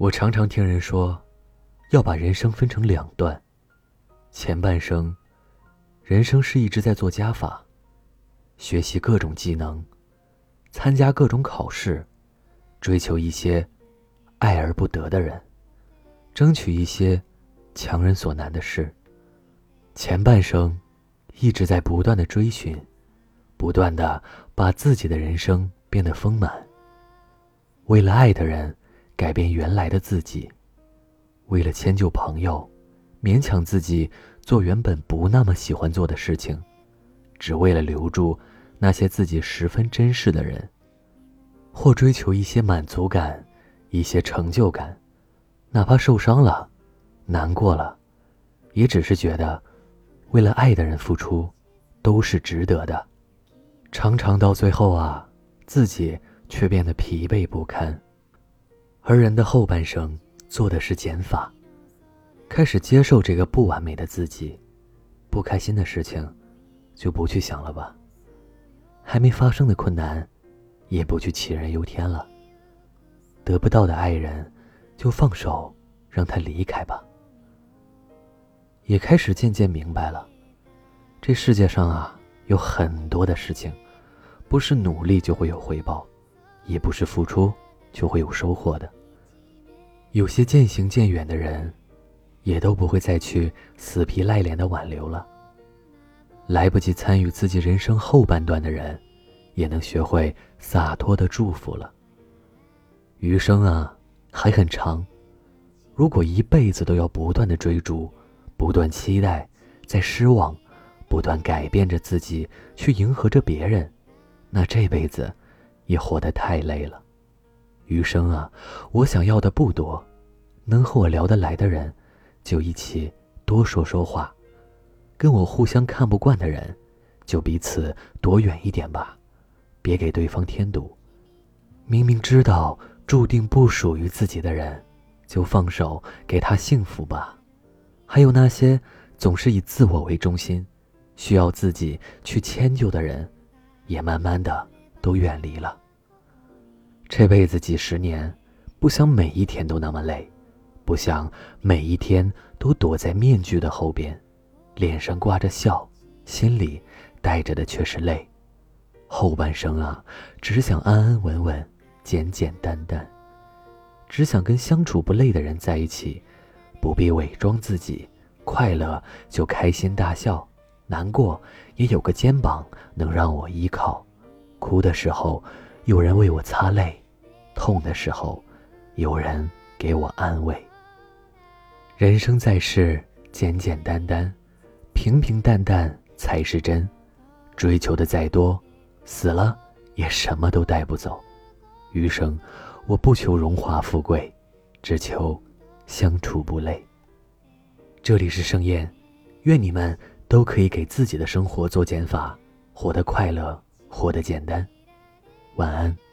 我常常听人说，要把人生分成两段，前半生，人生是一直在做加法，学习各种技能，参加各种考试，追求一些爱而不得的人，争取一些强人所难的事。前半生，一直在不断的追寻，不断的把自己的人生变得丰满。为了爱的人。改变原来的自己，为了迁就朋友，勉强自己做原本不那么喜欢做的事情，只为了留住那些自己十分珍视的人，或追求一些满足感、一些成就感，哪怕受伤了、难过了，也只是觉得为了爱的人付出都是值得的。常常到最后啊，自己却变得疲惫不堪。而人的后半生做的是减法，开始接受这个不完美的自己，不开心的事情就不去想了吧，还没发生的困难也不去杞人忧天了，得不到的爱人就放手让他离开吧。也开始渐渐明白了，这世界上啊有很多的事情，不是努力就会有回报，也不是付出。就会有收获的。有些渐行渐远的人，也都不会再去死皮赖脸的挽留了。来不及参与自己人生后半段的人，也能学会洒脱的祝福了。余生啊，还很长。如果一辈子都要不断的追逐，不断期待，在失望，不断改变着自己去迎合着别人，那这辈子也活得太累了。余生啊，我想要的不多，能和我聊得来的人，就一起多说说话；跟我互相看不惯的人，就彼此躲远一点吧，别给对方添堵。明明知道注定不属于自己的人，就放手给他幸福吧。还有那些总是以自我为中心，需要自己去迁就的人，也慢慢的都远离了。这辈子几十年，不想每一天都那么累，不想每一天都躲在面具的后边，脸上挂着笑，心里带着的却是泪。后半生啊，只想安安稳稳，简简单单，只想跟相处不累的人在一起，不必伪装自己，快乐就开心大笑，难过也有个肩膀能让我依靠，哭的时候有人为我擦泪。痛的时候，有人给我安慰。人生在世，简简单单，平平淡淡才是真。追求的再多，死了也什么都带不走。余生，我不求荣华富贵，只求相处不累。这里是盛宴，愿你们都可以给自己的生活做减法，活得快乐，活得简单。晚安。